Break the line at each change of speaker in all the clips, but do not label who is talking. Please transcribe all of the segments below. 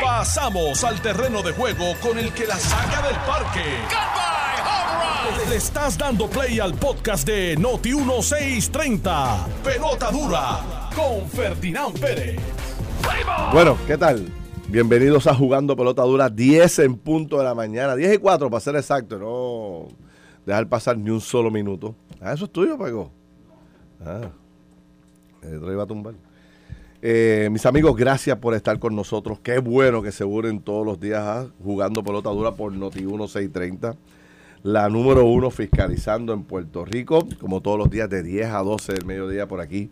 Pasamos al terreno de juego con el que la saca del parque. Le estás dando play al podcast de Noti 1630. Pelota dura con Ferdinand Pérez.
Bueno, ¿qué tal? Bienvenidos a Jugando Pelota Dura, 10 en punto de la mañana, 10 y 4 para ser exacto, no dejar pasar ni un solo minuto. Ah, eso es tuyo, Paco. Ah, el iba a tumbar. Eh, mis amigos, gracias por estar con nosotros. Qué bueno que se unen todos los días a Jugando Pelota Dura por Noti 1630. La número uno fiscalizando en Puerto Rico, como todos los días de 10 a 12 del mediodía por aquí,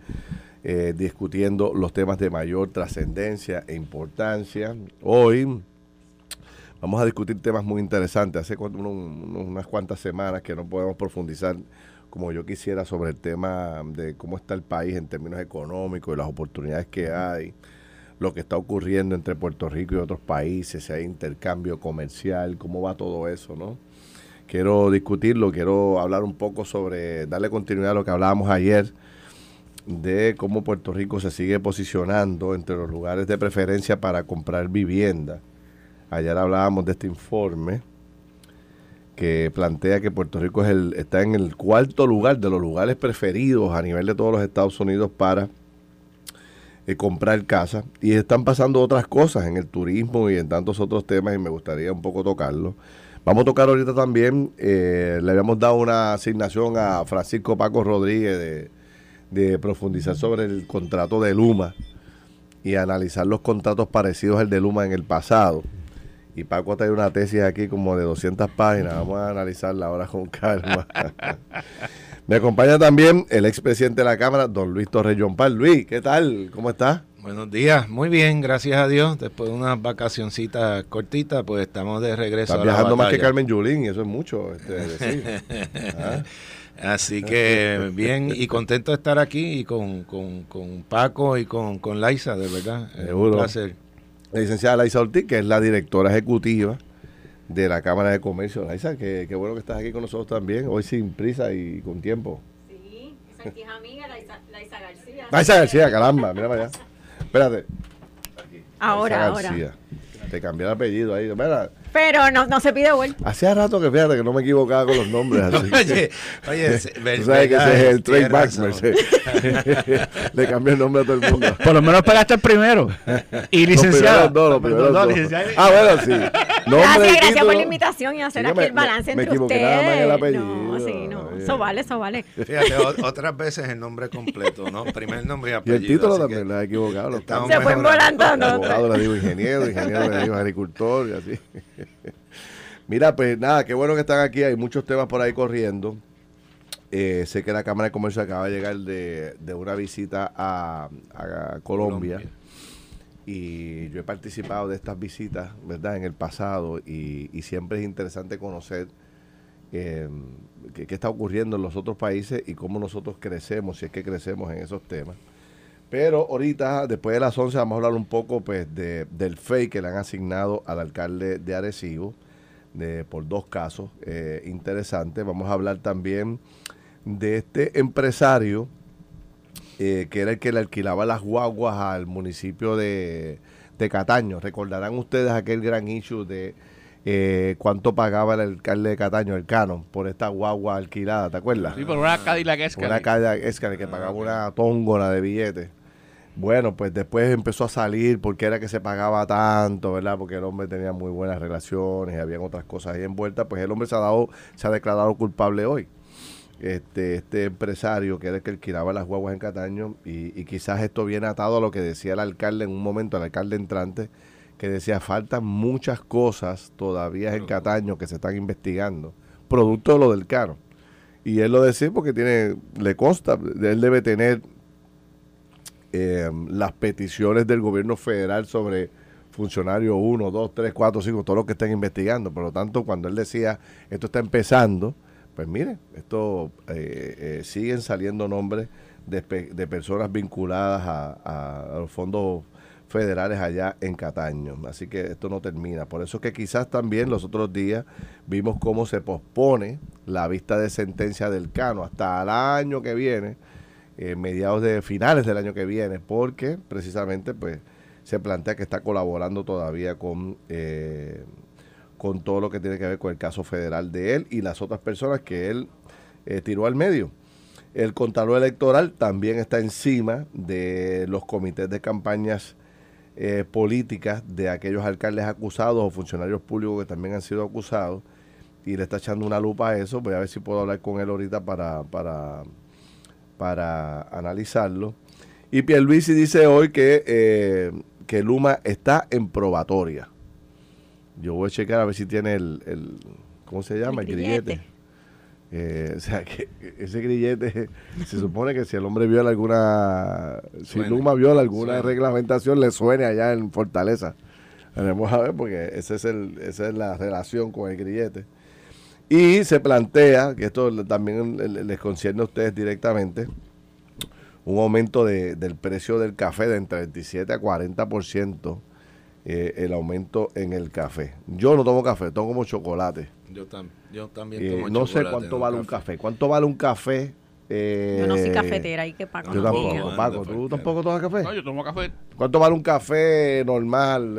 eh, discutiendo los temas de mayor trascendencia e importancia. Hoy vamos a discutir temas muy interesantes. Hace unas cuantas semanas que no podemos profundizar como yo quisiera sobre el tema de cómo está el país en términos económicos y las oportunidades que hay, lo que está ocurriendo entre Puerto Rico y otros países, si hay intercambio comercial, cómo va todo eso, ¿no? Quiero discutirlo, quiero hablar un poco sobre, darle continuidad a lo que hablábamos ayer, de cómo Puerto Rico se sigue posicionando entre los lugares de preferencia para comprar vivienda. Ayer hablábamos de este informe que plantea que Puerto Rico es el, está en el cuarto lugar de los lugares preferidos a nivel de todos los Estados Unidos para eh, comprar casa. Y están pasando otras cosas en el turismo y en tantos otros temas y me gustaría un poco tocarlo. Vamos a tocar ahorita también, eh, le habíamos dado una asignación a Francisco Paco Rodríguez de, de profundizar sobre el contrato de Luma y analizar los contratos parecidos al de Luma en el pasado y Paco trae una tesis aquí como de 200 páginas. Vamos a analizarla ahora con calma. Me acompaña también el expresidente de la Cámara, don Luis Torres Pal. Luis, ¿qué tal? ¿Cómo está?
Buenos días, muy bien, gracias a Dios. Después de unas vacacioncitas cortitas, pues estamos de regreso.
Estás viajando más que Carmen Yulín, eso es mucho este, decir.
¿Ah? Así que bien y contento de estar aquí y con, con, Paco y con, con Laisa, de verdad.
Seguro. Un placer la licenciada Laisa Ortiz, que es la directora ejecutiva de la Cámara de Comercio. Laisa, qué, qué bueno que estás aquí con nosotros también, hoy sin prisa y con tiempo.
Sí, esa es amiga, Laisa, Laisa García.
Laisa García, caramba, mira para allá. Espérate.
Ahora, ahora.
Te cambié el apellido ahí. Mira,
pero no, no se pide vuelta.
Hacía rato que fíjate que no me equivocaba con los nombres. Así
oye, oye,
tú sabes que ese es el trademark, Le cambié el nombre a todo el mundo.
Por lo menos pegaste el primero. Y licenciado.
No, los primeros dos, Ah, bueno, sí.
gracias, gracias por la invitación y hacer aquí el balance entre ustedes.
Nada más el apellido.
No, sí, no. Eso vale, eso vale.
Fíjate, otras veces el nombre completo, ¿no? Primer nombre y apellido.
Y el título también, le ha equivocado.
Se fue volando.
Abogado le digo ingeniero, ingeniero le digo agricultor y así. Mira, pues nada, qué bueno que están aquí. Hay muchos temas por ahí corriendo. Eh, sé que la Cámara de Comercio acaba de llegar de, una visita a, Colombia, Y yo he participado de estas visitas, ¿verdad?, en el pasado. Y, siempre es interesante conocer em, qué, está ocurriendo en los otros países y cómo nosotros crecemos, si es que crecemos en esos temas. Pero ahorita, después de las 11, vamos a hablar un poco pues, de, del FEI que le han asignado al alcalde de Arecibo por dos casos eh, interesantes. Vamos a hablar también de este empresario eh, que era el que le alquilaba las guaguas al municipio de, de Cataño. Recordarán ustedes aquel gran issue de eh, cuánto pagaba el alcalde de Cataño, el canon, por esta guagua alquilada, ¿te acuerdas?
Sí, por una Cadillac Escalade.
Una Cadillac Escalade que pagaba una tóngona de billetes. Bueno, pues después empezó a salir porque era que se pagaba tanto, ¿verdad? Porque el hombre tenía muy buenas relaciones y habían otras cosas ahí envueltas. Pues el hombre se ha dado, se ha declarado culpable hoy. Este, este empresario que era el que alquilaba las guaguas en Cataño y, quizás esto viene atado a lo que decía el alcalde en un momento, el alcalde entrante, que decía faltan muchas cosas todavía en Cataño que se están investigando, producto de lo del caro. Y él lo decía porque tiene, le consta, él debe tener eh, las peticiones del gobierno federal sobre funcionarios 1, 2, 3, 4, 5, todos los que estén investigando. Por lo tanto, cuando él decía esto está empezando, pues mire, esto eh, eh, siguen saliendo nombres de, de personas vinculadas a, los fondos federales allá en Cataño. Así que esto no termina. Por eso que quizás también los otros días vimos cómo se pospone la vista de sentencia del Cano hasta el año que viene eh, mediados de finales del año que viene, porque precisamente pues se plantea que está colaborando todavía con, eh, con todo lo que tiene que ver con el caso federal de él y las otras personas que él eh, tiró al medio. El Contralor Electoral también está encima de los comités de campañas eh, políticas de aquellos alcaldes acusados o funcionarios públicos que también han sido acusados y le está echando una lupa a eso. Voy a ver si puedo hablar con él ahorita para, para, para analizarlo. Y Pierluisi dice hoy que, eh, que Luma está en probatoria. Yo voy a checar a ver si tiene el, el ¿cómo se llama? El, grillete. Eh, o sea, que ese grillete se supone que si el hombre viola alguna, si Luma viola alguna reglamentación, le suene allá en Fortaleza. Veremos a ver, porque ese es el, esa es la relación con el grillete. Y se plantea, que esto también les concierne a ustedes directamente, un aumento de, del precio del café de entre 27 a 40%, eh, el aumento en el café. Yo no tomo café, tomo como chocolate.
Yo, yo también
eh, No sé cuánto vale un café. ¿Cuánto vale un café
yo no soy eh, cafetera y que Paco
Yo tampoco, Paco, ¿tú tampoco tomas café?
No, yo tomo café.
¿Cuánto vale un café normal?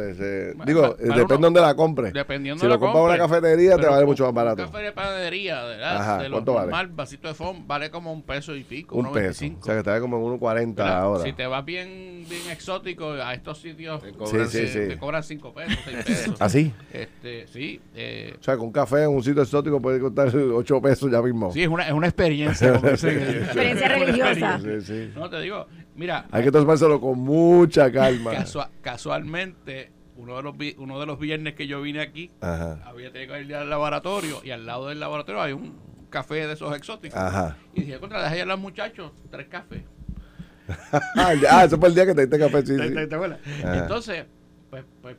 digo, depende de dónde la compres.
Dependiendo
si
lo
compras en una cafetería, te vale mucho más barato.
Un café de panadería, ¿verdad? Ajá, de lo normal, vasito de foam, vale como un peso y pico,
un peso. O sea, que te vale como en 1.40 ahora.
Si te vas bien, bien exótico a estos sitios,
te cobran, sí, sí,
te cobran 5 pesos, 6 pesos.
¿Ah, sí?
Este, sí.
Eh, o sea, con un café en un sitio exótico puede costar 8 pesos ya mismo.
Sí, es una, es una experiencia.
experiencia
no, te digo, mira.
Hay que tomárselo con mucha calma.
casualmente, uno de los uno de los viernes que yo vine aquí, había tenido que ir al laboratorio y al lado del laboratorio hay un café de esos exóticos. Y dije, contra, dejé a los muchachos tres cafés.
ah, eso fue el día que te diste café, sí.
Entonces, pues, pues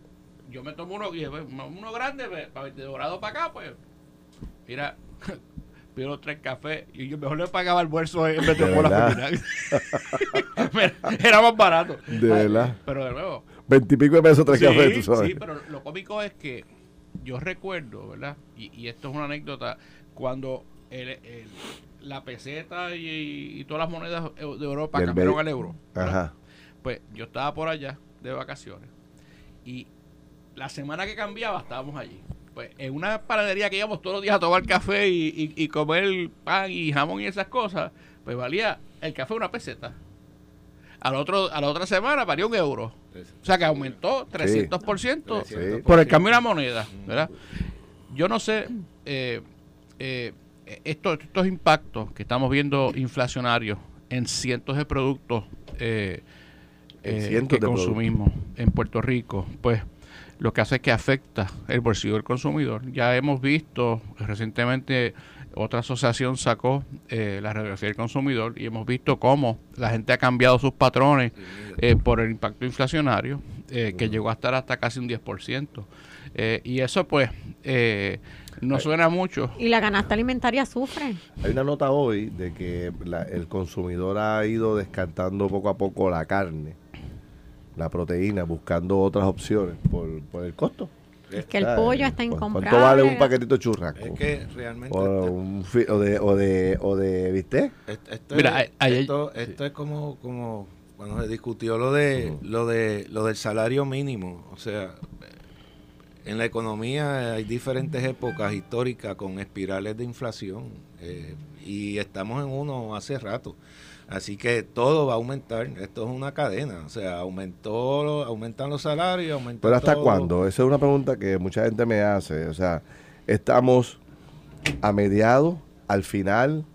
yo me tomo uno, y uno grande, pues, de dorado para acá, pues, mira, pido tres cafés y yo mejor le pagaba almuerzo en Metropola Era más barato.
De verdad.
Pero de nuevo.
Veintipico de pesos tres cafés, tú sabes.
Sí, pero lo cómico es que yo recuerdo, ¿verdad? Y, esto es una anécdota, cuando el, la peseta y, todas las monedas de Europa cambiaron al euro. Ajá. Pues yo estaba por allá de vacaciones y la semana que cambiaba estábamos allí pues en una panadería que íbamos todos los días a tomar café y, comer pan y jamón y esas cosas, pues valía el café una peseta. Al otro, a la otra semana valía un euro. O sea que aumentó 300%, por el cambio de la moneda, ¿verdad? Yo no sé, eh, eh, estos, estos impactos que estamos viendo inflacionarios en cientos de productos eh, que consumimos en Puerto Rico, pues lo que hace es que afecta el bolsillo del consumidor. Ya hemos visto recientemente otra asociación sacó eh, la radiografía del consumidor y hemos visto cómo la gente ha cambiado sus patrones eh, por el impacto inflacionario, eh, que llegó a estar hasta casi un 10%. y eso pues no suena mucho.
Y la canasta alimentaria sufre.
Hay una nota hoy de que el consumidor ha ido descartando poco a poco la carne la proteína, buscando otras opciones por, por el costo.
Es que el pollo está incomprable.
¿Cuánto vale un paquetito de churrasco?
Es que realmente...
O, de, o de, o de ¿viste?
Esto, Mira, esto, esto es como, como cuando se discutió lo de, lo de lo del salario mínimo. O sea, en la economía hay diferentes épocas históricas con espirales de inflación. Eh, y estamos en uno hace rato. Así que todo va a aumentar. Esto es una cadena. O sea, aumentó, aumentan los salarios, aumentan
¿Pero hasta cuándo? Esa es una pregunta que mucha gente me hace. O sea, estamos a mediados, al final,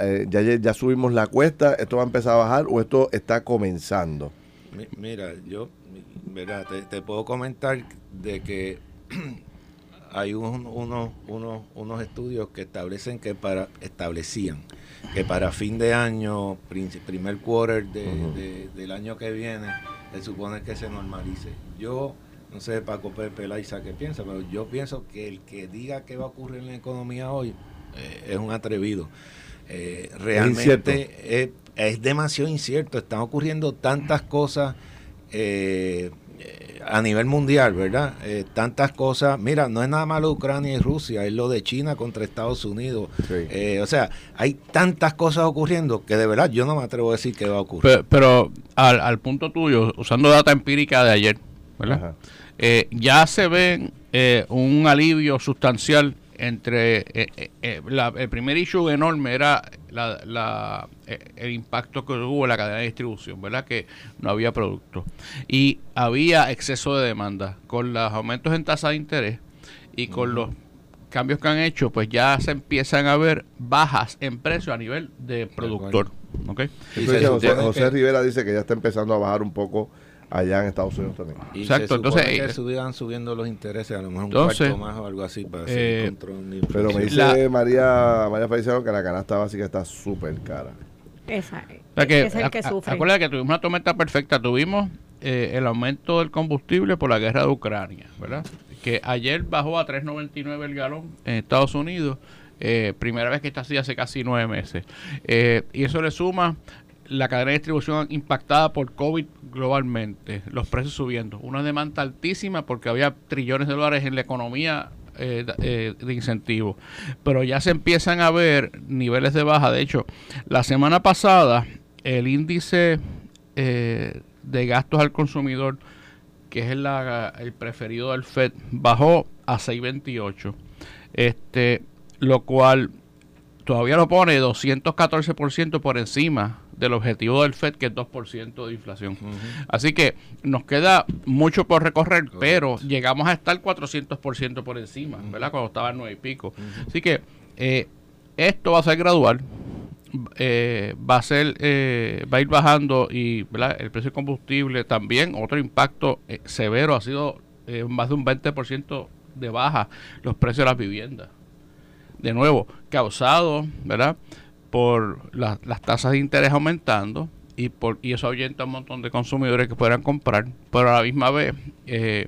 eh, ya, ya subimos la cuesta, esto va a empezar a bajar o esto está comenzando.
Mira, yo te, puedo comentar de que hay unos, unos, unos estudios que establecen que para establecían que para fin de año, primer quarter de, del año que viene, se supone que se normalice. Yo, no sé, Paco Pepe Laiza qué piensa, pero yo pienso que el que diga qué va a ocurrir en la economía hoy eh, es un atrevido. Eh, realmente es, demasiado incierto, están ocurriendo tantas cosas. Eh, a nivel mundial, ¿verdad? Eh, tantas cosas. Mira, no es nada malo Ucrania y Rusia, es lo de China contra Estados Unidos. Eh, o sea, hay tantas cosas ocurriendo que de verdad yo no me atrevo a decir que va a ocurrir.
Pero, al, punto tuyo, usando data empírica de ayer, ¿verdad? Eh, ya se ve un alivio sustancial entre eh, eh, eh, el primer issue enorme era la, el impacto que hubo en la cadena de distribución, ¿verdad? Que no había producto. Y había exceso de demanda. Con los aumentos en tasa de interés y con los cambios que han hecho, pues ya se empiezan a ver bajas en precio a nivel de productor. ¿okay?
José Rivera dice que ya está empezando a bajar un poco allá en Estados Unidos también.
Exacto, entonces que eh, subiendo los intereses, a lo mejor un cuarto más o algo así para eh,
Pero me dice María María Feliciano que la canasta básica está súper cara.
Esa,
es el que sufre. Acuérdate que tuvimos una tormenta perfecta, tuvimos eh, el aumento del combustible por la guerra de Ucrania, ¿verdad? Que ayer bajó a 3.99 el galón en Estados Unidos. primera vez que está así hace casi nueve meses. y eso le suma la cadena de distribución impactada por COVID globalmente, los precios subiendo, una demanda altísima porque había trillones de dólares en la economía eh, eh, de incentivos, pero ya se empiezan a ver niveles de baja. De hecho, la semana pasada el índice eh, de gastos al consumidor, que es el, preferido del Fed, bajó a 6.28, este, lo cual todavía lo pone 214% por encima del objetivo del FED, que es 2% de inflación. Así que nos queda mucho por recorrer, pero llegamos a estar 400% por encima, ¿verdad? Cuando estaba en 9 y pico. Así que eh, esto va a ser gradual. Eh, va a ser eh, va a ir bajando y ¿verdad? el precio de combustible también otro impacto severo ha sido más de un 20% de baja los precios de las viviendas de nuevo causado verdad por las tasas de interés aumentando y por y eso ahuyenta un montón de consumidores que puedan comprar, pero a la misma vez eh,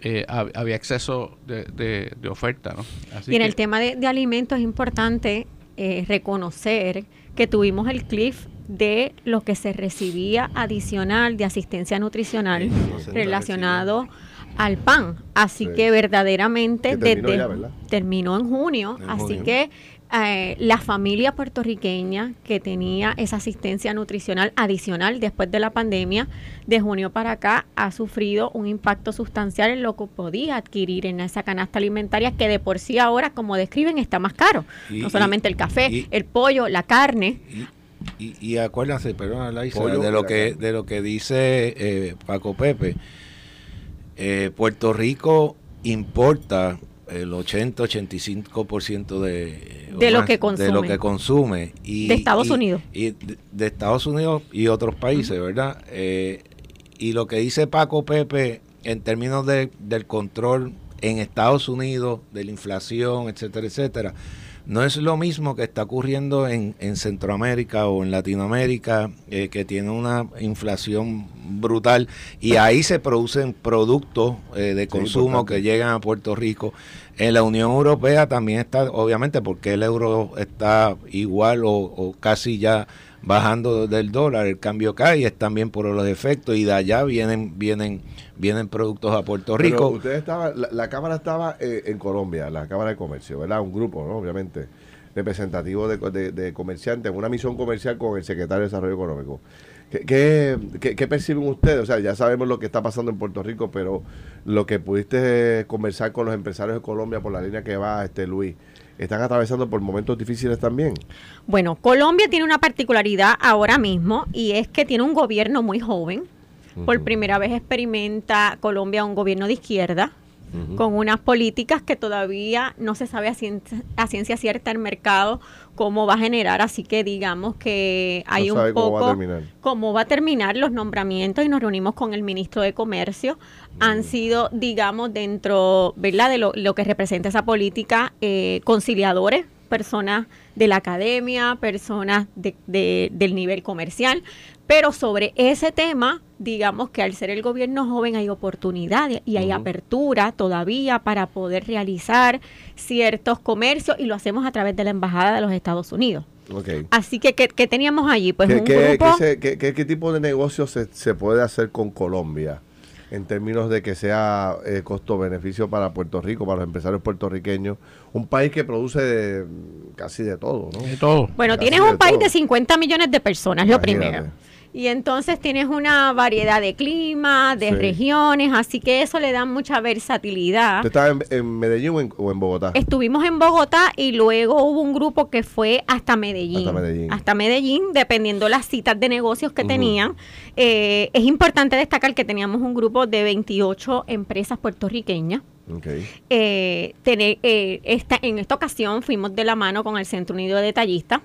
eh, había exceso de, oferta. ¿no?
y en el tema de, alimentos es importante eh, reconocer que tuvimos el cliff de lo que se recibía adicional de asistencia nutricional relacionado al pan. Así que verdaderamente terminó, terminó en junio. así que eh, la familia puertorriqueña que tenía esa asistencia nutricional adicional después de la pandemia, de junio para acá, ha sufrido un impacto sustancial en lo que podía adquirir en esa canasta alimentaria que de por sí ahora, como describen, está más caro. no solamente el café, el pollo, la carne.
Y, y, acuérdense, perdón, de lo que de lo que dice eh, Paco Pepe. Eh, Puerto Rico importa el 80-85% de,
de, lo que consume.
de lo que consume. Y,
de Estados Unidos.
Y de, Estados Unidos y otros países, ¿verdad? Eh, y lo que dice Paco Pepe en términos de, del control en Estados Unidos, de la inflación, etcétera, etcétera, no es lo mismo que está ocurriendo en, en Centroamérica o en Latinoamérica, eh, que tiene una inflación brutal y ahí se producen productos eh, de consumo que llegan a Puerto Rico. En la Unión Europea también está, obviamente, porque el euro está igual o, casi ya bajando del dólar, el cambio cae y es también por los efectos y de allá vienen vienen vienen productos a Puerto Rico.
usted estaba, la, cámara estaba eh, en Colombia, la cámara de comercio, ¿verdad? Un grupo, obviamente representativo de, de, de comerciantes, una misión comercial con el secretario de Desarrollo Económico. ¿Qué, qué, perciben ustedes? O sea, ya sabemos lo que está pasando en Puerto Rico, pero lo que pudiste conversar con los empresarios de Colombia por la línea que va, este Luis, ¿están atravesando por momentos difíciles también?
Bueno, Colombia tiene una particularidad ahora mismo y es que tiene un gobierno muy joven. Por primera vez experimenta Colombia un gobierno de izquierda con unas políticas que todavía no se sabe a ciencia, cierta el mercado cómo va a generar, así que digamos que hay un poco cómo va, a terminar. cómo va a terminar los nombramientos y nos reunimos con el ministro de Comercio. Han sido, digamos, dentro, ¿verdad?, de lo, lo que representa esa política, eh, conciliadores, personas de la academia, personas de, del nivel comercial, pero sobre ese tema, digamos que al ser el gobierno joven hay oportunidades y hay apertura todavía para poder realizar ciertos comercios y lo hacemos a través de la Embajada de los Estados Unidos. Así que, ¿qué, teníamos allí? Pues
¿Qué, un grupo... ¿qué, tipo de negocio se, se puede hacer con Colombia? en términos de que sea eh, costo-beneficio para Puerto Rico, para los empresarios puertorriqueños. Un país que produce casi de todo, ¿no?
De todo.
Bueno, tienes un país de 50 millones de personas, lo primero. Y entonces tienes una variedad de clima, de regiones, así que eso le da mucha versatilidad.
¿Tú estabas en, Medellín o en, Bogotá?
Estuvimos en Bogotá y luego hubo un grupo que fue hasta Medellín. Hasta Medellín. Hasta Medellín, dependiendo las citas de negocios que tenían. Eh, es importante destacar que teníamos un grupo de 28 empresas puertorriqueñas. Okay. Eh, eh, esta, en esta ocasión fuimos de la mano con el Centro Unido de Detallistas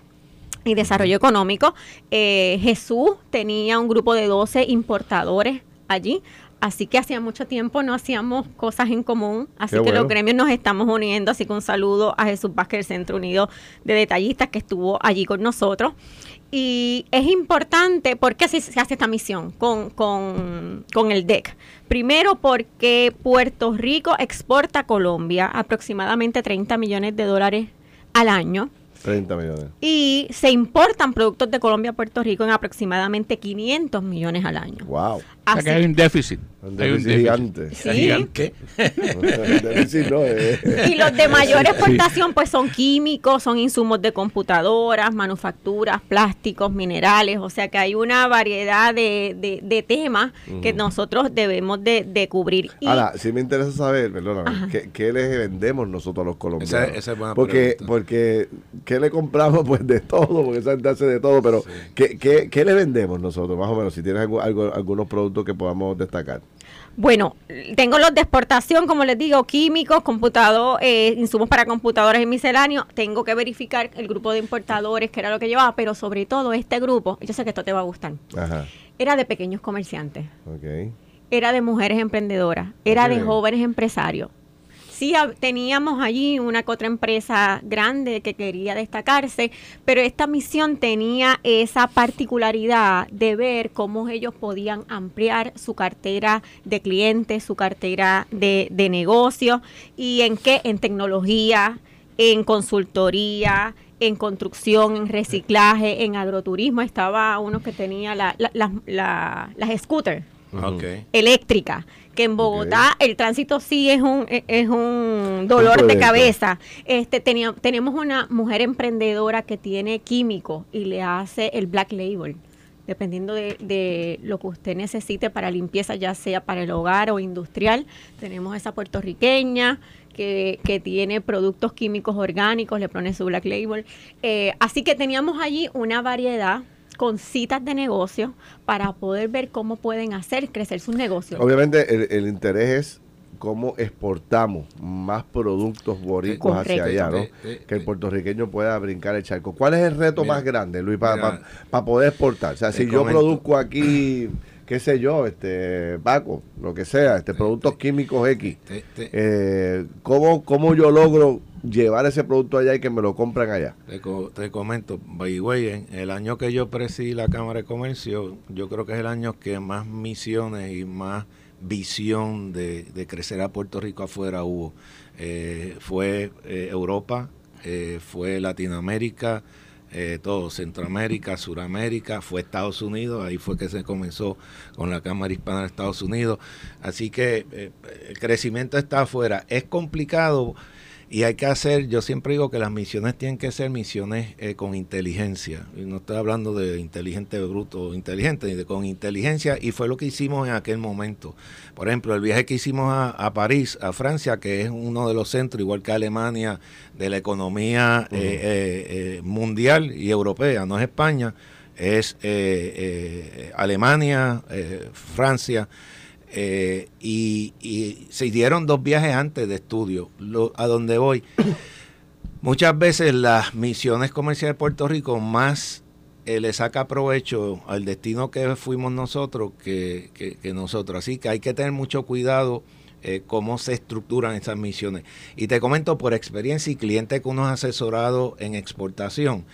y Desarrollo Económico. Eh, Jesús tenía un grupo de 12 importadores allí. Así que hacía mucho tiempo no hacíamos cosas en común, así que los gremios nos estamos uniendo, así que un saludo a Jesús Vázquez del Centro Unido de Detallistas que estuvo allí con nosotros. Y es importante, porque se hace esta misión con, con, con el DEC? Primero porque Puerto Rico exporta a Colombia aproximadamente 30 millones de dólares al año.
30 millones.
Y se importan productos de Colombia a Puerto Rico en aproximadamente 500 millones al año.
Wow.
O sea que hay un déficit.
Un déficit gigante.
Sí. ¿Gigante? Y los de mayor exportación pues son químicos, son insumos de computadoras, manufacturas, plásticos, minerales, o sea que hay una variedad de, de, temas que nosotros debemos de, cubrir.
Ahora, sí me interesa saber, perdóname, ¿qué, ¿qué, les vendemos nosotros a los colombianos? Esa, es buena porque, porque ¿qué le compramos? Pues de todo, porque esa gente hace de todo, pero ¿qué, qué, qué le vendemos nosotros, más o menos? Si tienes algo, algunos productos que podamos destacar.
Bueno, tengo los de exportación, como les digo, químicos, computador, eh, insumos para computadores y misceláneos. Tengo que verificar el grupo de importadores, que era lo que llevaba, pero sobre todo este grupo, yo sé que esto te va a gustar, era de pequeños comerciantes. Era de mujeres emprendedoras, era de jóvenes empresarios sí teníamos allí una que otra empresa grande que quería destacarse, pero esta misión tenía esa particularidad de ver cómo ellos podían ampliar su cartera de clientes, su cartera de, de negocios y en qué, en tecnología, en consultoría, en construcción, en reciclaje, en agroturismo. Estaba uno que tenía la, las scooters eléctricas que en Bogotá el tránsito sí es un e, es un dolor de cabeza. Este tenemos una mujer emprendedora que tiene químico y le hace el black label dependiendo de, lo que usted necesite para limpieza, ya sea para el hogar o industrial. Tenemos esa puertorriqueña que, que tiene productos químicos orgánicos, le pone su black label. Eh, así que teníamos allí una variedad con citas de negocio para poder ver cómo pueden hacer crecer sus negocios.
Obviamente el, interés es cómo exportamos más productos boricuas hacia allá, ¿no? que el puertorriqueño pueda brincar el charco. ¿Cuál es el reto más grande, Luis, para poder exportar? O sea, si yo produzco aquí, qué sé yo, este Paco, lo que sea, este productos químicos X, eh, ¿cómo, ¿cómo yo logro llevar ese producto allá y que me lo compran allá.
Te, comento, by way, el año que yo presidí la Cámara de Comercio, yo creo que es el año que más misiones y más visión de, crecer a Puerto Rico afuera hubo. Eh, fue eh, Europa, fue Latinoamérica, todo, Centroamérica, Suramérica, fue Estados Unidos, ahí fue que se comenzó con la Cámara Hispana de Estados Unidos. Así que el crecimiento está afuera. Es complicado y hay que hacer, yo siempre digo que las misiones tienen que ser misiones eh, con inteligencia. Y no estoy hablando de inteligente bruto inteligente, de con inteligencia. Y fue lo que hicimos en aquel momento. Por ejemplo, el viaje que hicimos a, París, a Francia, que es uno de los centros, igual que Alemania, de la economía eh, eh, mundial y europea, no es España, es Alemania, Francia. Eh, y, se hicieron dos viajes antes de estudio. a donde voy, muchas veces las misiones comerciales de Puerto Rico más eh, le saca provecho al destino que fuimos nosotros que, nosotros. Así que hay que tener mucho cuidado eh, cómo se estructuran esas misiones. Y te comento por experiencia y cliente que uno ha asesorado en exportación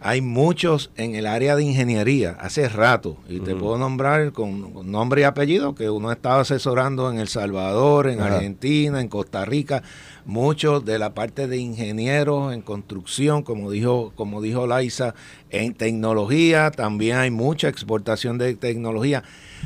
hay muchos en el área de ingeniería hace rato, y te puedo nombrar con, nombre y apellido, que uno estaba asesorando en El Salvador, en Argentina, en Costa Rica, muchos de la parte de ingenieros en construcción, como dijo, como dijo Laisa, en tecnología, también hay mucha exportación de tecnología.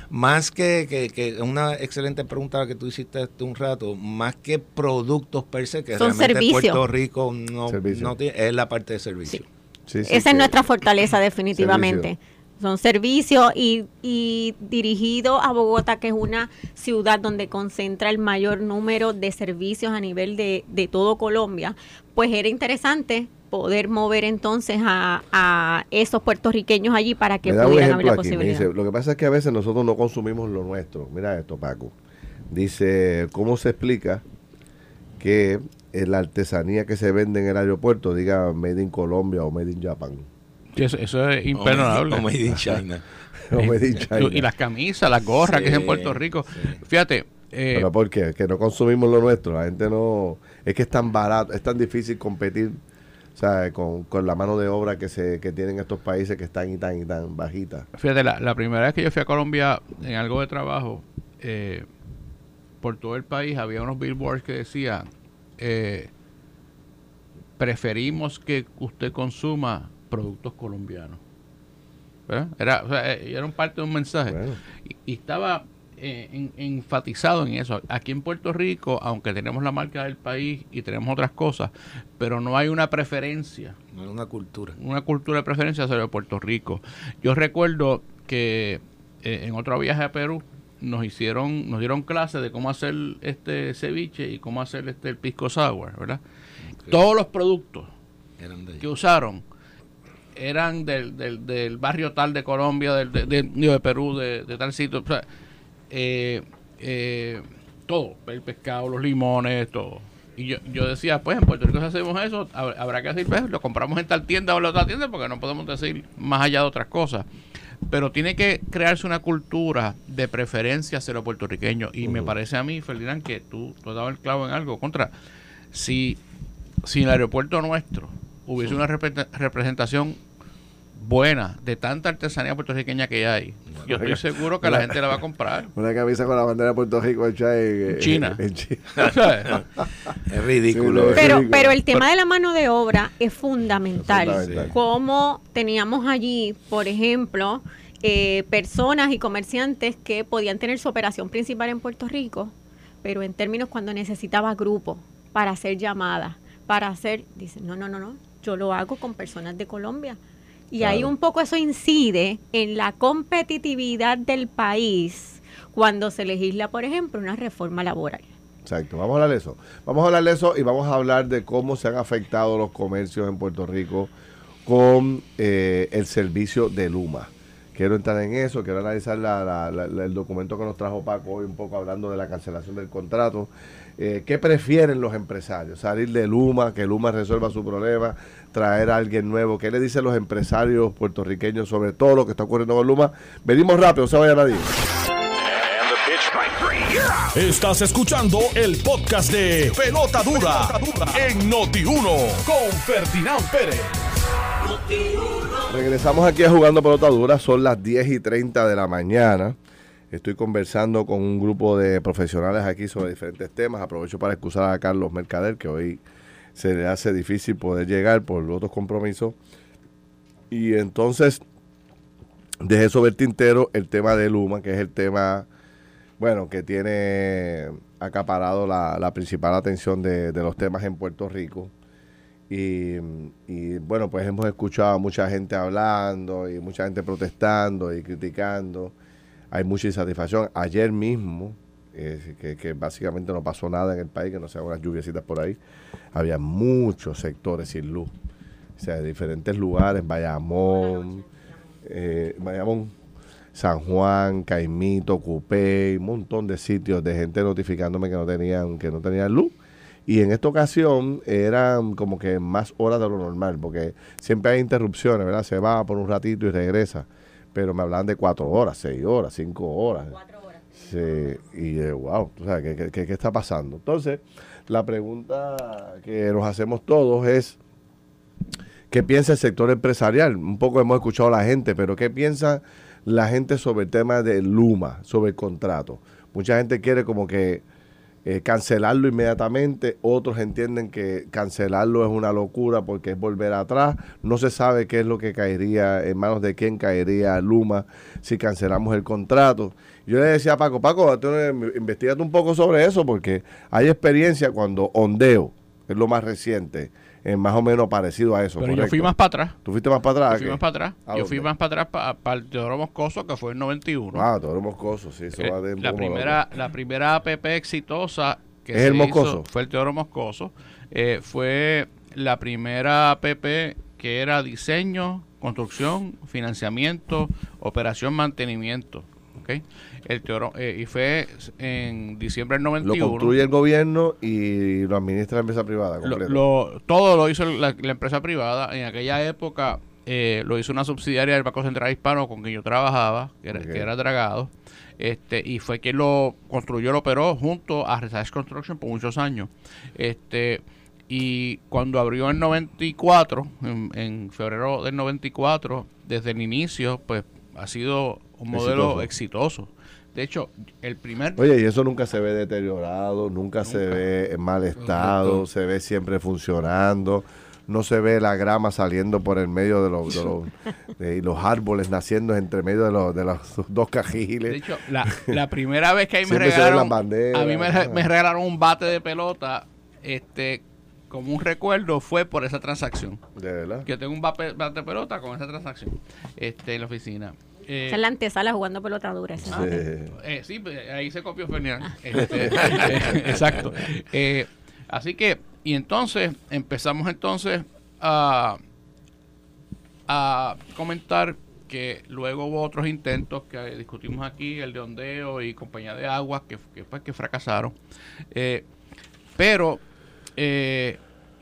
Más que, que, una excelente pregunta que tú hiciste hace un rato, más que productos per se, que realmente Puerto Rico no, no tiene, es la parte de servicio.
Esa es nuestra fortaleza definitivamente. Son servicios y, y dirigido a Bogotá, que es una ciudad donde concentra el mayor número de servicios a nivel de, de todo Colombia, pues era interesante poder mover entonces a, esos puertorriqueños allí para que pudieran
abrir la posibilidad. lo que pasa es que a veces nosotros no consumimos lo nuestro. Mira esto, Paco. Dice, ¿cómo se explica que la artesanía que se vende en el aeropuerto diga Made in Colombia o Made in Japan.
eso, es imperdonable.
O Made in China.
Y las camisas, las gorras que es en Puerto Rico. Fíjate.
Eh, ¿Pero por qué? Que no consumimos lo nuestro. La gente no... Es que es tan barato, es tan difícil competir Con, con, la mano de obra que se que tienen estos países que están y tan y tan bajitas.
Fíjate, la, la primera vez que yo fui a Colombia en algo de trabajo, eh, por todo el país había unos billboards que decían eh, preferimos que usted consuma productos colombianos. Era, o eh, era un parte de un mensaje. Y, estaba eh, enfatizado en eso. Aquí en Puerto Rico, aunque tenemos la marca del país y tenemos otras cosas, pero no hay una preferencia.
No hay una cultura.
Una cultura de preferencia hacia Puerto Rico. Yo recuerdo que en otro viaje a Perú, nos hicieron, nos dieron clases de cómo hacer este ceviche y cómo hacer este el pisco sour, ¿verdad? Todos los productos que usaron eran del, del, del, barrio tal de Colombia, del, de, de, Perú, de, tal sitio, o sea, eh, eh, todo, el pescado, los limones, todo. Y yo, yo decía, pues en Puerto Rico si hacemos eso, habrá que decir, pues lo compramos en tal tienda o en otra tienda porque no podemos decir más allá de otras cosas pero tiene que crearse una cultura de preferencia hacia los puertorriqueños. Y me parece a mí, Ferdinand, que tú, tú has dado el clavo en algo. Contra, si, si en el aeropuerto nuestro hubiese una representación buena de tanta artesanía puertorriqueña que hay, yo estoy seguro que la gente la va a comprar.
Una camisa con la bandera de Puerto Rico hecha en,
China.
es ridículo.
Pero, pero el tema de la mano de obra es fundamental. Como teníamos allí, por ejemplo, eh, personas y comerciantes que podían tener su operación principal en Puerto Rico, pero en términos cuando necesitaba grupo para hacer llamadas, para hacer, dicen, no, no, no, no, yo lo hago con personas de Colombia y ahí un poco eso incide en la competitividad del país cuando se legisla, por ejemplo, una reforma laboral.
Exacto, vamos a hablar de eso. Vamos a hablar de eso y vamos a hablar de cómo se han afectado los comercios en Puerto Rico con eh, el servicio de Luma. Quiero entrar en eso, quiero analizar el documento que nos trajo Paco hoy un poco hablando de la cancelación del contrato. Eh, ¿Qué prefieren los empresarios? ¿Salir de Luma, que Luma resuelva su problema? traer a alguien nuevo. ¿Qué le dicen los empresarios puertorriqueños sobre todo lo que está ocurriendo con Luma? Venimos rápido, se vaya nadie.
Estás escuchando el podcast de Pelota Dura, en Noti1 con Ferdinand Pérez.
Regresamos aquí a Jugando Pelota Dura, son las 10 y 30 de la mañana. Estoy conversando con un grupo de profesionales aquí sobre diferentes temas. Aprovecho para excusar a Carlos Mercader, que hoy se le hace difícil poder llegar por otros compromisos. Y entonces dejé sobre el tintero el tema de Luma, que es el tema, bueno, que tiene acaparado la, principal atención de, los temas en Puerto Rico. Y, bueno, pues hemos escuchado a mucha gente hablando y mucha gente protestando y criticando. Hay mucha insatisfacción. Ayer mismo que, básicamente no pasó nada en el país, que no sean unas lluviecitas por ahí. Había muchos sectores sin luz. O sea, de diferentes lugares, Bayamón, eh, Bayamón, San Juan, Caimito, Cupey, un montón de sitios de gente notificándome que no tenían, que no tenían luz. Y en esta ocasión eran como que más horas de lo normal, porque siempre hay interrupciones, ¿verdad? Se va por un ratito y regresa. Pero me hablan de cuatro horas, seis horas, cinco horas y wow, ¿qué, qué, está pasando? Entonces, la pregunta que nos hacemos todos es, ¿Qué piensa el sector empresarial? Un poco hemos escuchado a la gente, pero ¿qué piensa la gente sobre el tema de Luma, sobre el contrato? Mucha gente quiere como que eh, cancelarlo inmediatamente, otros entienden que cancelarlo es una locura porque es volver atrás, no se sabe qué es lo que caería, en manos de quién caería Luma si cancelamos el contrato. Yo le decía a Paco, Paco, investigate un poco sobre eso porque hay experiencia cuando ondeo, es lo más reciente, es más o menos parecido a eso.
Pero yo fui más para atrás.
¿Tú fuiste más para atrás?
Yo fui más para atrás. Yo fui más para atrás para el Teodoro Moscoso, que fue en 91.
Ah, Teodoro Moscoso, sí. Eso
eh,
va de
la, primera, la primera APP exitosa que
¿Es el Moscoso?
fue el Teodoro Moscoso. Eh, fue la primera APP que era diseño, construcción, financiamiento, operación, mantenimiento. ¿okay? El teoro, eh, y fue en diciembre del 91.
Lo construye el gobierno y lo administra la empresa privada.
Lo, todo lo hizo la, empresa privada. En aquella época eh, lo hizo una subsidiaria del Banco Central Hispano con quien yo trabajaba, que era, que era Dragado. Este, y fue quien lo construyó, lo operó junto a Research Construction por muchos años. Este, y cuando abrió en 94, en, en febrero del 94, desde el inicio, pues ha sido un modelo exitoso. De hecho, el primer...
Oye, y eso nunca se ve deteriorado, nunca, se ve en mal estado, se ve siempre funcionando, no se ve la grama saliendo por el medio de los, y los árboles naciendo entre medio de los, de los dos cajiles.
De hecho, la, primera vez que ahí me regalaron, a mí me, me, regalaron un bate de pelota, este como un recuerdo fue por esa transacción.
De verdad.
Que tengo un bate, de pelota con esa transacción este, en la oficina.
Eh, es la antesala jugando pelota dura. Sí,
eh, sí pues, ahí se copió Fernández. Ah. Este, exacto. Eh, así que, y entonces empezamos entonces a, a comentar que luego hubo otros intentos que discutimos aquí, el de Ondeo y Compañía de Aguas, que, que, pues, que fracasaron. pero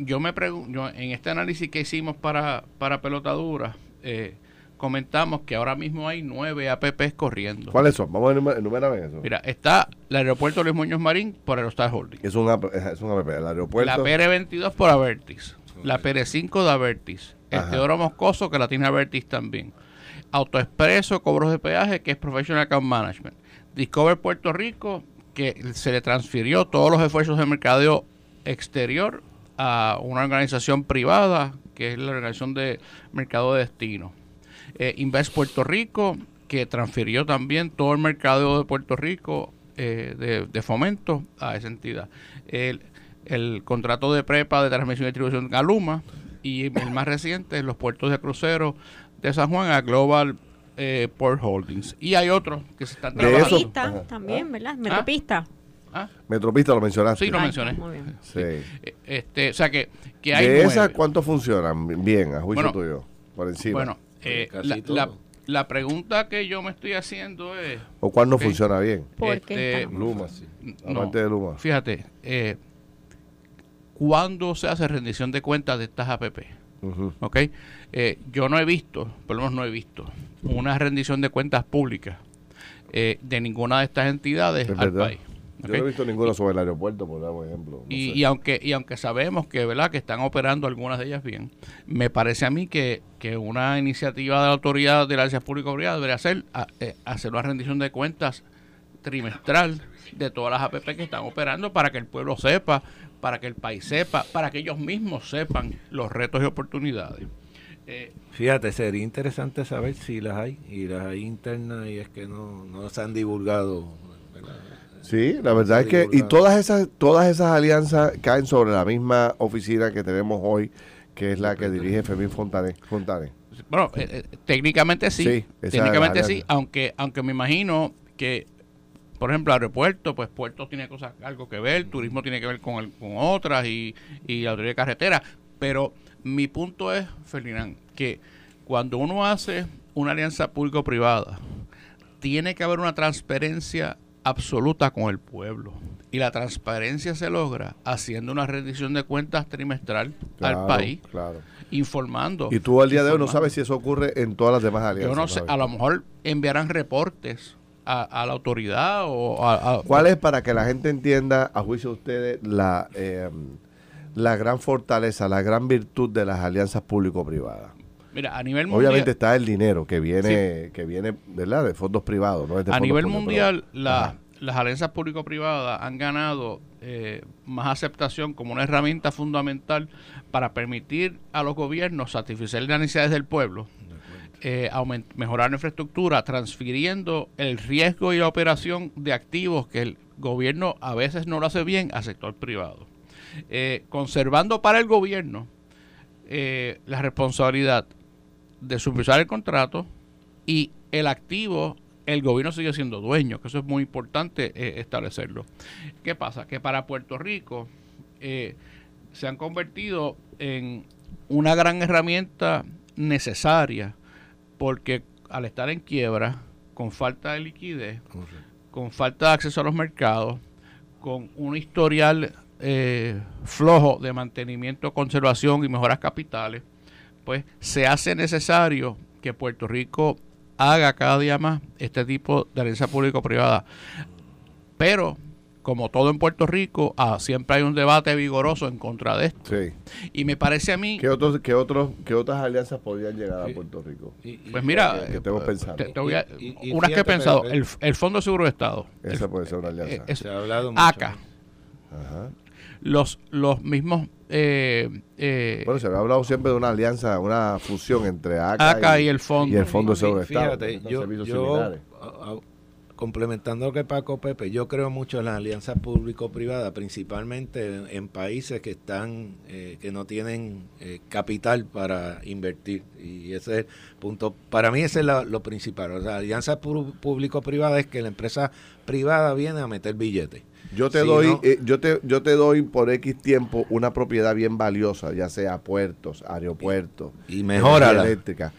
yo me pregunto, en este análisis que hicimos para, para pelota dura, eh, comentamos que ahora mismo hay nueve APPs corriendo.
¿Cuáles son? Vamos a enumerar eso.
Mira, está el aeropuerto Luis Muñoz Marín por Aerostar Holding.
Es un, es un APP, el aeropuerto.
La PR22 por Avertis. La PR5 de Avertis. El Teodoro Moscoso que la tiene Avertis también. Autoexpreso, cobros de peaje, que es Professional Account Management. Discover Puerto Rico, que se le transfirió todos los esfuerzos de mercadeo exterior a una organización privada, que es la organización de mercado de destino eh, Invest Puerto Rico, que transfirió también todo el mercado de Puerto Rico eh, de, fomento a esa entidad. El, contrato de prepa de transmisión y distribución a Luma y el más reciente, los puertos de crucero de San Juan a Global eh, Port Holdings. Y hay otros que se están
trabajando. Metropista también, ¿verdad? ¿Ah? Metropista.
¿Ah? Metropista lo mencionaste.
Sí, lo mencioné. Muy bien. Sí. Este, o sea que, que hay.
¿De esas cuántos funcionan bien, a juicio tuyo? Por encima.
Bueno, eh, la, la, pregunta que yo me estoy haciendo es...
¿O cuál no funciona bien?
Este,
Luma, sí. de Luma.
Fíjate, eh, ¿cuándo se hace rendición de cuentas de estas APP? Eh, yo no he visto, por lo menos no he visto, una rendición de cuentas públicas eh, de ninguna de estas entidades al país.
Yo no he visto ninguno sobre el aeropuerto, por ejemplo.
y, aunque y aunque sabemos que verdad que están operando algunas de ellas bien, me parece a mí que, una iniciativa de la autoridad de la Agencia Pública Privada debería hacer, eh, hacer una rendición de cuentas trimestral de todas las APP que están operando para que el pueblo sepa, para que el país sepa, para que ellos mismos sepan los retos y oportunidades.
Eh, Fíjate, sería interesante saber si las hay y las hay internas y es que no, no se han divulgado
Sí, la verdad es que y todas esas todas esas alianzas caen sobre la misma oficina que tenemos hoy, que es la que dirige Fermín Fontane.
Bueno, eh, eh, técnicamente sí, técnicamente sí, aunque aunque me imagino que por ejemplo, el aeropuerto, pues puertos tiene cosas algo que ver, turismo tiene que ver con, con otras y, y la autoridad de carretera, pero mi punto es, Ferdinand, que cuando uno hace una alianza público-privada, tiene que haber una transparencia absoluta con el pueblo. Y la transparencia se logra haciendo una rendición de cuentas trimestral al país, informando.
Y tú al día de hoy no sabes si eso ocurre en todas las demás alianzas.
Yo no sé, a lo mejor enviarán reportes a, la autoridad o a,
¿Cuál es para que la gente entienda, a juicio de ustedes, la... Eh, la gran fortaleza, la gran virtud de las alianzas público-privadas?
Mira, a nivel mundial,
Obviamente está el dinero que viene, que viene ¿verdad? de fondos privados. ¿no?
a nivel mundial, las alianzas público-privadas han ganado eh, más aceptación como una herramienta fundamental para permitir a los gobiernos satisfacer las necesidades del pueblo, eh, mejorar la infraestructura, transfiriendo el riesgo y la operación de activos que el gobierno a veces no lo hace bien al sector privado. Eh, conservando para el gobierno la responsabilidad de supervisar el contrato y el activo el gobierno sigue siendo dueño, que eso es muy importante eh, establecerlo. ¿Qué pasa? Que para Puerto Rico eh, se han convertido en una gran herramienta necesaria, porque al estar en quiebra, con falta de liquidez, con falta de acceso a los mercados, con un historial eh, flojo de mantenimiento, conservación y mejoras capitales, pues se hace necesario que Puerto Rico haga cada día más este tipo de alianza público-privada. Pero, como todo en Puerto Rico, ah, siempre hay un debate vigoroso en contra de esto. Y me parece a mí...
¿Qué, otros, qué, otros, qué otras alianzas podrían llegar a Puerto Rico?
pues mira,
que tengo pensando.
unas que he pensado, el, el, Fondo de Seguro de Estado.
Esa puede ser una alianza.
Eh, Se ha hablado mucho. ACA. Ajá. Los, los mismos eh,
eh, bueno, se había hablado siempre de una alianza, una fusión entre ACA,
y, el Fondo.
Y el Fondo de
Fíjate, yo, complementando lo que Paco Pepe, yo creo mucho en las alianzas público-privadas, principalmente en, países que están, eh, que no tienen eh, capital para invertir. Y ese es el punto. Para mí ese es lo, principal. O sea, alianza público-privada es que la empresa privada viene a meter billetes
yo te doy, eh, yo te, yo te doy por X tiempo una propiedad bien valiosa, ya sea puertos, aeropuertos,
y, mejora
eléctrica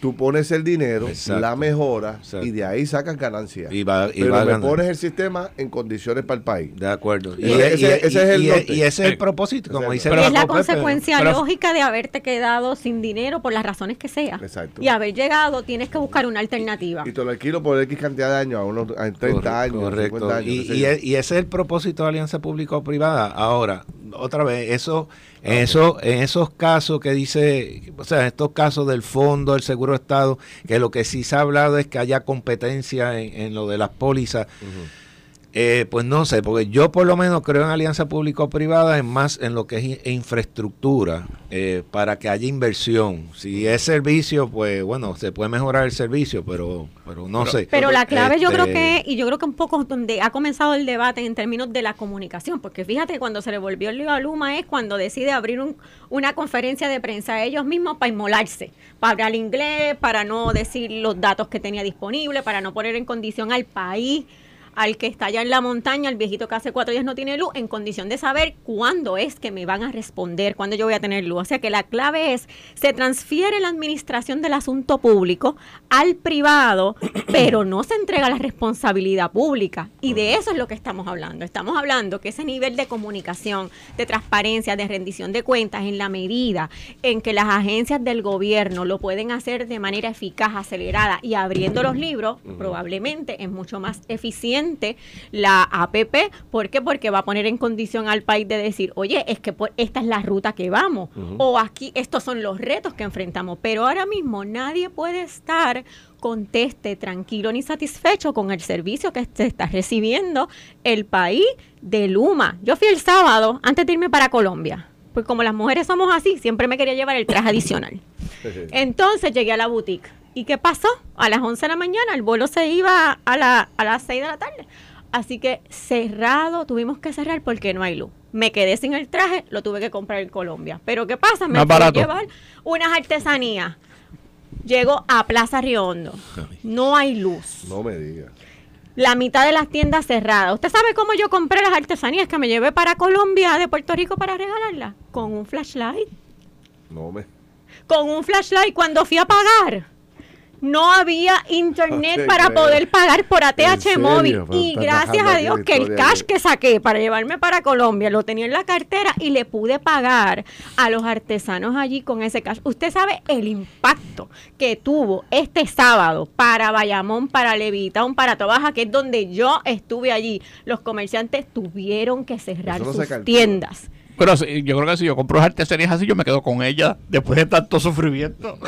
tú pones el dinero, la mejora y de ahí sacas ganancias.
Y va, y
Pero pones el sistema en condiciones para el país.
De acuerdo.
Y, ese, es el
y, ese es el propósito, como dice
Es la consecuencia lógica de haberte quedado sin dinero por las razones que sea. Exacto. Y haber llegado, tienes que buscar una alternativa.
Y te lo alquilo por X cantidad de años, a unos 30 años,
correcto. años. Y, ese es el propósito de Alianza Público-Privada. Ahora, otra vez, eso en, eso, en esos casos que dice, o sea, en estos casos del fondo, del seguro de Estado, que lo que sí se ha hablado es que haya competencia en, lo de las pólizas. Eh, pues no sé, porque yo por lo menos creo en alianza público-privada, en más en lo que es infraestructura, eh, para que haya inversión. Si es servicio, pues bueno, se puede mejorar el servicio, pero, pero no sé.
Pero la clave yo creo este que, y yo creo que un poco donde ha comenzado el debate en términos de la comunicación, porque fíjate, cuando se le volvió el lío a Luma es cuando decide abrir una conferencia de prensa ellos mismos para inmolarse, para hablar inglés, para no decir los datos que tenía disponibles, para no poner en condición al país al que está allá en la montaña, el viejito que hace cuatro días no tiene luz, en condición de saber cuándo es que me van a responder, cuándo yo voy a tener luz. O sea que la clave es, se transfiere la administración del asunto público al privado, pero no se entrega la responsabilidad pública. Y de eso es lo que estamos hablando. Estamos hablando que ese nivel de comunicación, de transparencia, de rendición de cuentas, en la medida en que las agencias del gobierno lo pueden hacer de manera eficaz, acelerada y abriendo los libros, probablemente es mucho más eficiente la APP. ¿Por qué? Porque va a poner en condición al país de decir, oye, es que esta es la ruta que vamos, o aquí estos son los retos que enfrentamos. Pero ahora mismo nadie puede estar conteste tranquilo ni satisfecho con el servicio que se está recibiendo el país de Luma. Yo fui el sábado antes de irme para Colombia. Pues como las mujeres somos así, siempre me quería llevar el traje adicional. Entonces llegué a la boutique ¿Y qué pasó? A las 11 de la mañana el vuelo se iba a, la, a las 6 de la tarde. Así que cerrado, tuvimos que cerrar porque no hay luz. Me quedé sin el traje, lo tuve que comprar en Colombia. Pero ¿qué pasa? Me tuve que llevar unas artesanías. Llego a Plaza Riondo. No hay luz.
No me diga.
La mitad de las tiendas cerradas. ¿Usted sabe cómo yo compré las artesanías que me llevé para Colombia de Puerto Rico para regalarlas? Con un flashlight.
No me.
Con un flashlight cuando fui a pagar no había internet para poder pagar por ATH móvil. Y gracias a Dios que el cash que saqué para llevarme para Colombia lo tenía en la cartera y le pude pagar a los artesanos allí con ese cash. Usted sabe el impacto que tuvo este sábado para Bayamón, para Levitown, para Tobaja, que es donde yo estuve allí. Los comerciantes tuvieron que cerrar sus tiendas
Pero yo creo que si yo compro artesanías así, yo me quedo con ella después de tanto sufrimiento.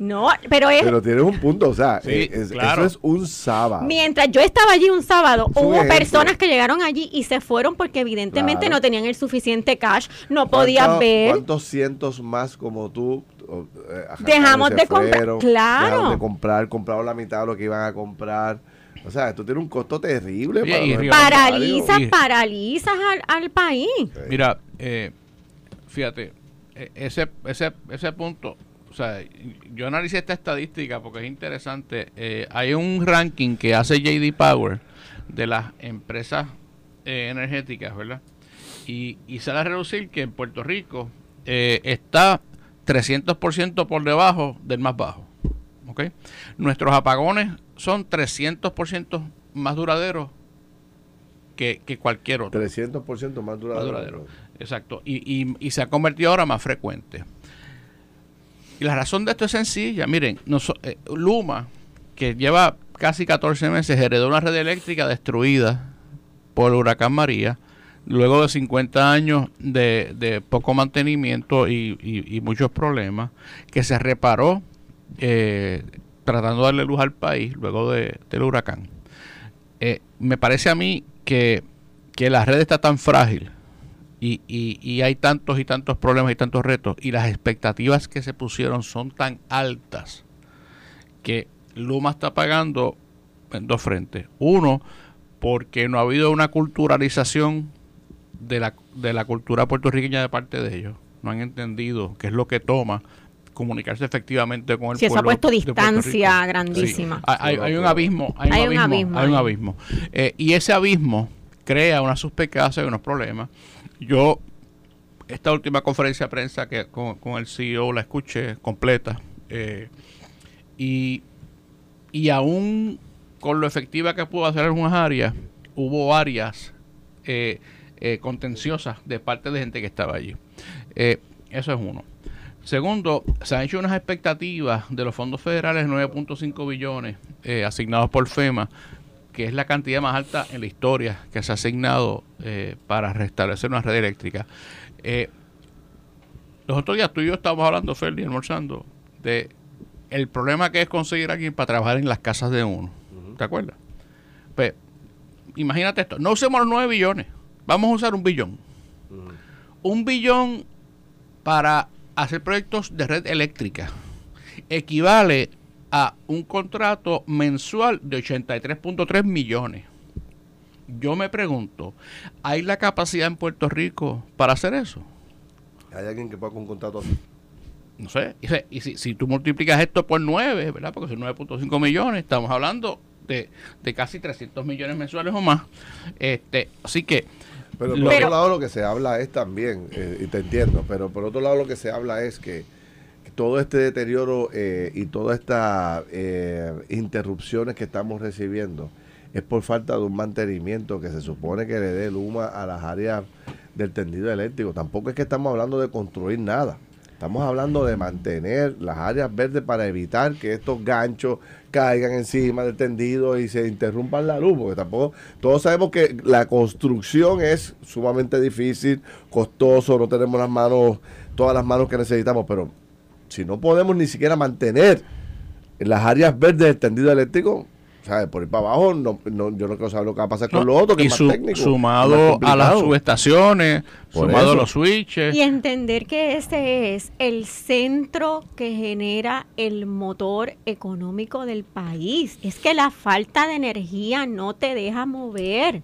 No, pero es...
Pero tienes un punto, o sea, eh, eso es un sábado.
Mientras yo estaba allí un sábado, hubo personas que llegaron allí y se fueron porque evidentemente no tenían el suficiente cash, no podían ver.
¿Cuántos cientos más como tú
eh, dejamos de comprar? Claro.
de comprar, compraron la mitad de lo que iban a comprar. O sea, esto tiene un costo terrible.
paralizas, paralizas al, país.
Mira, eh, fíjate, e, ese, ese, ese punto, o sea, yo analicé esta estadística porque es interesante. Eh, hay un ranking que hace JD Power de las empresas eh, energéticas, ¿verdad? Y, y sale a reducir que en Puerto Rico está 300% por debajo del más bajo. ¿ok? Nuestros apagones son 300% más duraderos que, cualquier otro.
300% más duradero.
Exacto. Y, se ha convertido ahora más frecuente. Y la razón de esto es sencilla. Miren, eh, Luma, que lleva casi 14 meses, heredó una red eléctrica destruida por el huracán María, luego de 50 años de, poco mantenimiento y, muchos problemas, que se reparó eh, tratando de darle luz al país luego de, del huracán. Eh, me parece a mí que, la red está tan frágil y, y, hay tantos y tantos problemas y tantos retos y las expectativas que se pusieron son tan altas que Luma está pagando en dos frentes. Uno, porque no ha habido una culturalización de la, de la cultura puertorriqueña de parte de ellos. No han entendido qué es lo que toma comunicarse efectivamente con el
sí,
pueblo.
se ha puesto distancia grandísima.
Hay, un abismo, hay, un, abismo, hay un abismo. Eh, y ese abismo crea una suspicacia y unos problemas. Yo, esta última conferencia de prensa que con, el CEO la escuché completa. Eh, y, y aún con lo efectiva que pudo hacer en algunas áreas, hubo áreas eh, contenciosas de parte de gente que estaba allí. eso es uno. Segundo, se han hecho unas expectativas de los fondos federales 9.5 billones eh, asignados por FEMA, que es la cantidad más alta en la historia que se ha asignado eh, para restablecer una red eléctrica. Eh, los otros días tú y yo estábamos hablando, Ferdi, almorzando, de el problema que es conseguir a alguien para trabajar en las casas de uno. ¿Te acuerdas? Pues, imagínate esto, no usemos los 9 billones, vamos a usar un billón. Un billón para hacer proyectos de red eléctrica equivale a un contrato mensual de 83.3 millones. Yo me pregunto, ¿hay la capacidad en Puerto Rico para hacer eso?
¿Hay alguien que con un contrato así?
No sé. Y, si, tú multiplicas esto por 9, ¿verdad? Porque son 9.5 millones, estamos hablando de, de, casi 300 millones mensuales o más. Este, así que
pero por otro lado lo que se habla es también, eh, y te entiendo, pero por otro lado lo que se habla es que, todo este deterioro eh, y todas estas eh, interrupciones que estamos recibiendo es por falta de un mantenimiento que se supone que le dé Luma a las áreas del tendido eléctrico. Tampoco es que estamos hablando de construir nada. Estamos hablando de mantener las áreas verdes para evitar que estos ganchos caigan encima del tendido y se interrumpan la luz, porque tampoco, todos sabemos que la construcción es sumamente difícil, costoso, no tenemos las manos, todas las manos que necesitamos, pero si no podemos ni siquiera mantener las áreas verdes del tendido eléctrico, por ir para abajo, no, yo no quiero saber lo que va a pasar con los otros, que es más técnico.
Sumado a las subestaciones, sumado a los switches.
Y entender que ese es el centro que genera el motor económico del país. Es que la falta de energía no te deja mover.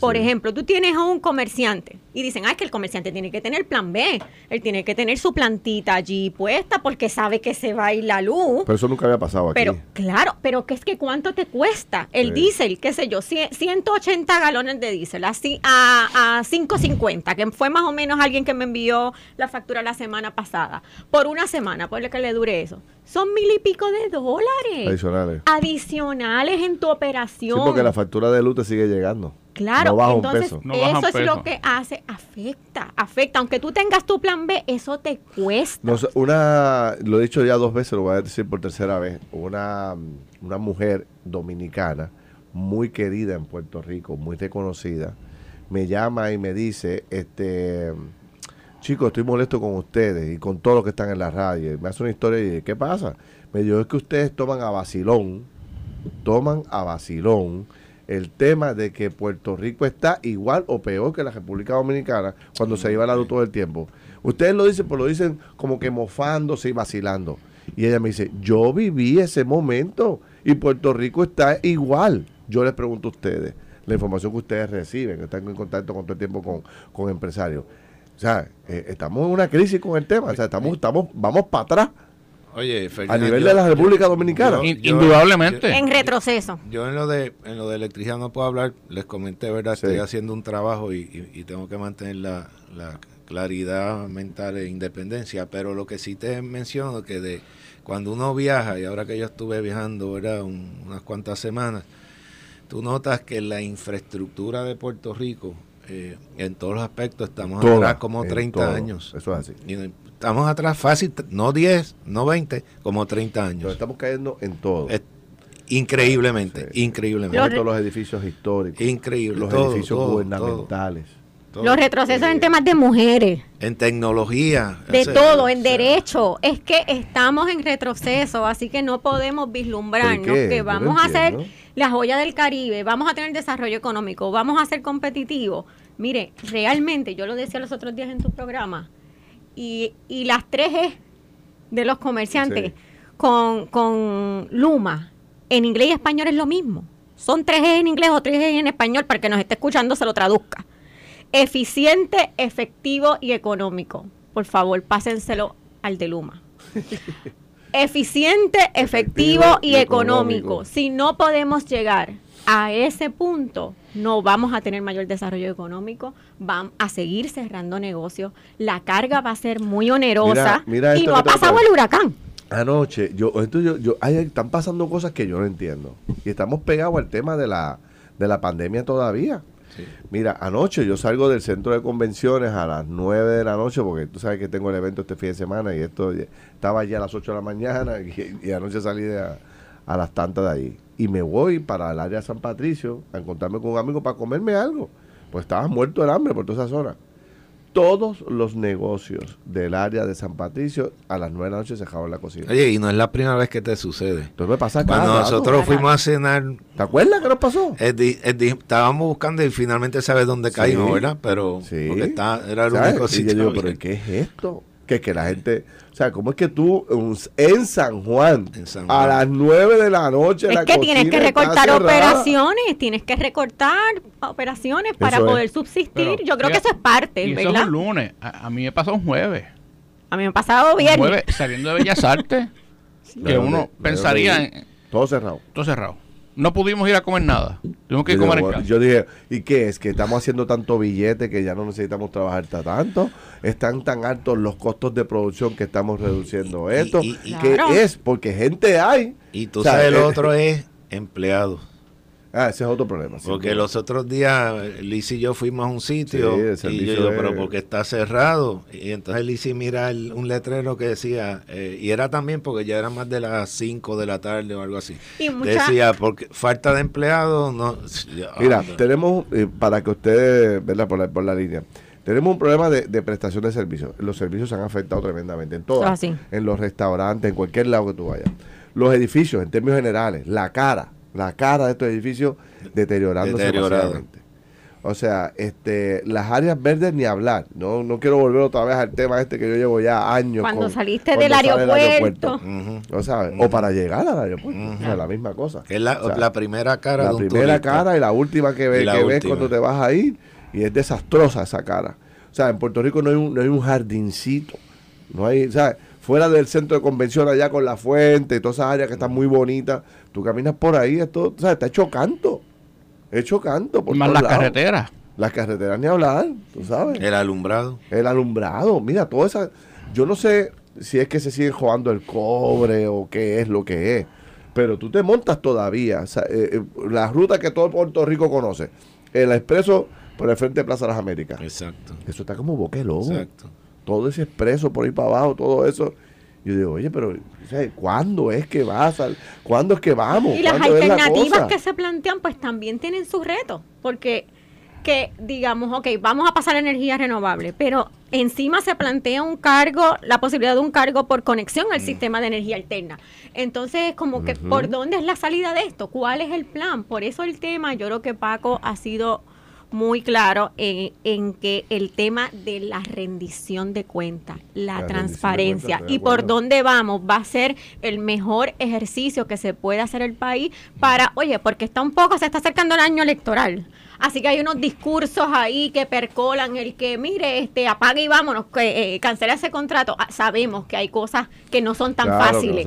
Por ejemplo, tú tienes a un comerciante y dicen, ah, es que el comerciante tiene que tener plan B, él tiene que tener su plantita allí puesta porque sabe que se va a ir la luz.
Pero eso nunca había pasado aquí.
Pero claro, pero que es que cuánto te cuesta el diésel, qué sé yo, 180 galones de diésel, así a, a 5.50, que fue más o menos alguien que me envió la factura la semana pasada, por una semana, por lo que le dure eso. Son mil y pico de dólares.
Adicionales.
Adicionales en tu operación. Sí,
porque la factura de luz te sigue llegando.
Claro, entonces eso es lo que hace, afecta, afecta. Aunque tú tengas tu plan B, eso te cuesta.
una, lo he dicho ya dos veces, lo voy a decir por tercera vez. Una, una mujer dominicana muy querida en Puerto Rico, muy reconocida, me llama y me dice, este, chicos, estoy molesto con ustedes y con todos los que están en la radio. Me hace una historia y ¿qué pasa? Me dijo, es que ustedes toman a vacilón, toman a vacilón el tema de que Puerto Rico está igual o peor que la República Dominicana cuando se iba la luz todo el tiempo. Ustedes lo dicen, pero lo dicen como que mofándose y vacilando. Y ella me dice, yo viví ese momento y Puerto Rico está igual. Yo les pregunto a ustedes, la información que ustedes reciben, que están en contacto con todo el tiempo con, con empresarios. O sea, eh, estamos en una crisis con el tema. O sea, estamos, estamos, vamos para atrás.
Oye,
a nivel de la República Dominicana.
Indudablemente.
en retroceso.
Yo en lo de en lo de electricidad no puedo hablar. Les comenté, ¿verdad? Estoy haciendo un trabajo y, tengo que mantener la, claridad mental e independencia. Pero lo que sí te menciono que de cuando uno viaja, y ahora que yo estuve viajando, ¿verdad? unas cuantas semanas, tú notas que la infraestructura de Puerto Rico, eh, en todos los aspectos, estamos atrás como 30 años.
Eso es así
estamos atrás fácil, no 10, no 20, como 30 años.
estamos cayendo en todo.
increíblemente, increíblemente.
Todos los edificios históricos.
Increíble.
Los edificios gubernamentales.
los retrocesos en temas de mujeres.
En tecnología.
De todo, en derecho. Es que estamos en retroceso, así que no podemos vislumbrarnos que vamos a ser la joya del Caribe, vamos a tener desarrollo económico, vamos a ser competitivos. Mire, realmente, yo lo decía los otros días en tu programa, y, y las tres E de los comerciantes con, con Luma en inglés y español es lo mismo. Son tres E en inglés o tres E en español para que nos esté escuchando se lo traduzca. Eficiente, efectivo y económico. Por favor, pásenselo al de Luma. Eficiente, efectivo, y, económico. Si no podemos llegar a ese punto, no vamos a tener mayor desarrollo económico, van a seguir cerrando negocios, la carga va a ser muy onerosa y no ha pasado el huracán.
Anoche, yo, yo, yo están pasando cosas que yo no entiendo. Y estamos pegados al tema de la, de la pandemia todavía. Mira, anoche yo salgo del centro de convenciones a las 9 de la noche, porque tú sabes que tengo el evento este fin de semana y esto estaba ya a las 8 de la mañana y, anoche salí de a, a las tantas de ahí y me voy para el área de San Patricio a encontrarme con un amigo para comerme algo. Pues estaba muerto el hambre por toda esa zona. Todos los negocios del área de San Patricio a las nueve de la noche se dejaban la cocina.
Oye, y no es la primera vez que te sucede.
Entonces me pasa
Cuando nosotros fuimos a cenar.
¿Te acuerdas qué nos pasó?
estábamos buscando y finalmente sabes dónde caímos, ¿verdad? Pero
sí.
porque está, era el único
sitio. Y yo digo, ¿pero qué es esto? Que, que la gente o sea, ¿cómo es que tú en San Juan, a las 9 de la noche
es que tienes que recortar operaciones, tienes que recortar operaciones para poder subsistir. Yo creo que eso es parte,
y
¿verdad?
Eso es un lunes. A, mí me pasó un jueves.
A mí me ha pasado viernes. Un jueves,
saliendo de Bellas Artes, que uno pensaría en...
Todo cerrado.
Todo cerrado no pudimos ir a comer nada. Tuvimos que ir a comer en casa.
Yo dije, ¿y qué es? Que estamos haciendo tanto billete que ya no necesitamos trabajar tanto. Están tan altos los costos de producción que estamos reduciendo esto. ¿Qué es? Porque gente hay.
Y tú sabes, el eh, otro es empleados.
Ah, ese es otro problema.
Porque los otros días Liz y yo fuimos a un sitio y yo digo, pero porque está cerrado. Y entonces Liz mira un letrero que decía, eh, y era también porque ya era más de las 5 de la tarde o algo así. Decía, porque falta de empleados. No,
mira, tenemos, eh, para que ustedes, ¿verdad? Por la, por la línea. Tenemos un problema de, prestación de servicios. Los servicios se han afectado tremendamente en todo. Ah, en los restaurantes, en cualquier lado que tú vayas. Los edificios, en términos generales, la cara la cara de estos edificios deteriorándose Deteriorado. O sea, este, las áreas verdes ni hablar. No, no quiero volver otra vez al tema este que yo llevo ya años.
Cuando saliste del aeropuerto.
O, para llegar al aeropuerto. O sea, la misma cosa.
Es la, primera cara.
La primera cara y la última que, ves, que ves cuando te vas a ir. Y es desastrosa esa cara. O sea, en Puerto Rico no hay un, no hay un jardincito. No hay, ¿sabes? Fuera del centro de convención allá con la fuente, todas esas áreas que están muy bonitas Tú caminas por ahí, esto, o sea, está hecho canto. Hecho canto.
Por Más las carreteras.
Las carreteras ni hablar, tú sabes.
El alumbrado.
El alumbrado. Mira, toda esa. Yo no sé si es que se sigue jugando el cobre o qué es lo que es. Pero tú te montas todavía. O sea, eh, eh, la ruta que todo Puerto Rico conoce. El expreso por el frente de Plaza de las Américas.
Exacto.
Eso está como boque lobo. Exacto. Todo ese expreso por ahí para abajo, todo eso. Yo digo, oye, pero ¿cuándo es que vas? ¿Cuándo es que vamos?
Y las alternativas que se plantean, pues también tienen sus retos, porque que digamos, ok, vamos a pasar a energía renovable, pero encima se plantea un cargo, la posibilidad de un cargo por conexión al mm. sistema de energía alterna. Entonces, como que, ¿por dónde es la salida de esto? ¿Cuál es el plan? Por eso el tema, yo creo que Paco ha sido muy claro en, que el tema de la rendición de cuentas, la, transparencia y por dónde vamos va a ser el mejor ejercicio que se puede hacer el país para, oye, porque está un poco, se está acercando el año electoral. Así que hay unos discursos ahí que percolan el que, mire, este, apague y vámonos, que eh, cancela ese contrato. Ah, sabemos que hay cosas que no son tan fáciles.